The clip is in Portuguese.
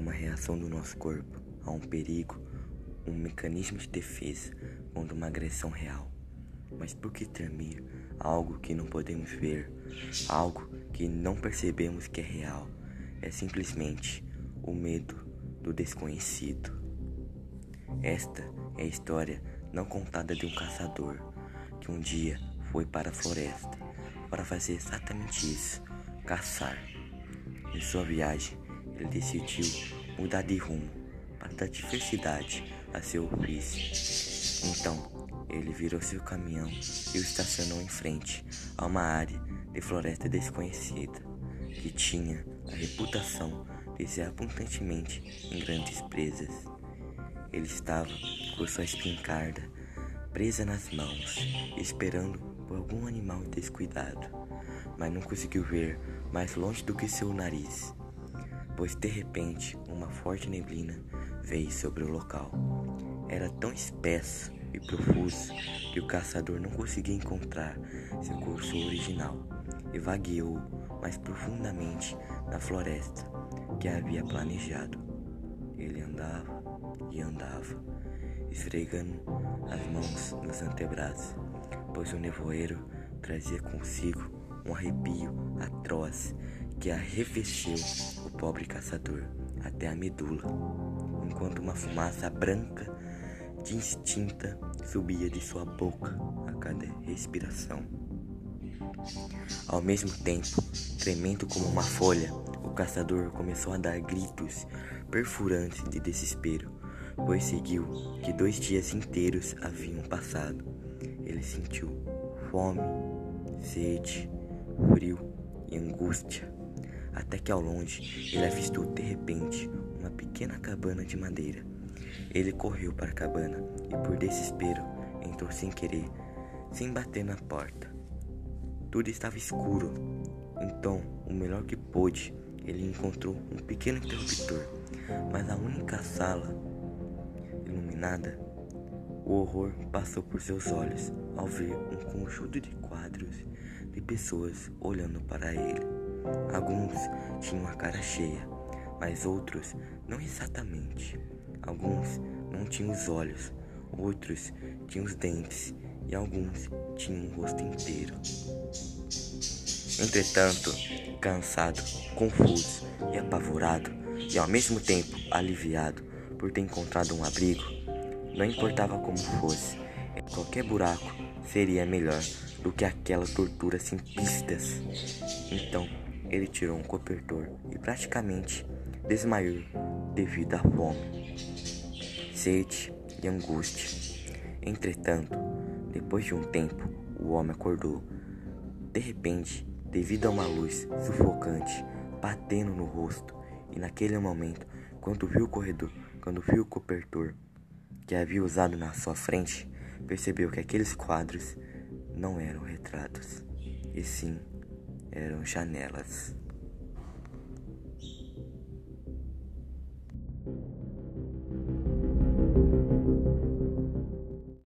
reação do nosso corpo a um perigo, um mecanismo de defesa contra uma agressão real. Mas por que tremer algo que não podemos ver, algo que não percebemos que é real? É simplesmente o medo do desconhecido. Esta é a história não contada de um caçador que um dia foi para a floresta para fazer exatamente isso, caçar. Em sua viagem, ele decidiu mudar de rumo para dar diversidade a seu ofício. Então, ele virou seu caminhão e o estacionou em frente a uma área de floresta desconhecida que tinha a reputação de ser abundantemente em grandes presas. Ele estava com sua espingarda presa nas mãos, esperando por algum animal descuidado, mas não conseguiu ver mais longe do que seu nariz, pois de repente uma forte neblina veio sobre o local. Era tão espesso e profuso que o caçador não conseguia encontrar seu curso original e vagueou mais profundamente na floresta que havia planejado. Ele andava e andava, esfregando as mãos nos antebraços, pois o nevoeiro trazia consigo um arrepio atroz que arrefeceu o pobre caçador até a medula, enquanto uma fumaça branca distinta subia de sua boca a cada respiração. Ao mesmo tempo, tremendo como uma folha, o caçador começou a dar gritos perfurantes de desespero, pois seguiu que dois dias inteiros haviam passado. Ele sentiu fome, sede, frio e angústia, até que ao longe ele avistou de repente uma pequena cabana de madeira. Ele correu para a cabana e, por desespero, entrou sem querer, sem bater na porta. Tudo estava escuro, então, o melhor que pôde, ele encontrou um pequeno interruptor, mas a única sala iluminada. O horror passou por seus olhos ao ver um conjunto de quadros de pessoas olhando para ele. Alguns tinham a cara cheia, mas outros não exatamente. Alguns não tinham os olhos, outros tinham os dentes e alguns tinham o rosto inteiro. Entretanto, cansado, confuso e apavorado, e ao mesmo tempo aliviado por ter encontrado um abrigo, não importava como fosse, qualquer buraco seria melhor do que aquela tortura simplistas. Então, ele tirou um cobertor e praticamente desmaiou devido à fome, sede e angústia. Entretanto, depois de um tempo, o homem acordou. De repente, devido a uma luz sufocante batendo no rosto, e naquele momento, quando viu o corredor, quando viu o cobertor que havia usado na sua frente, percebeu que aqueles quadros não eram retratos, e sim eram janelas.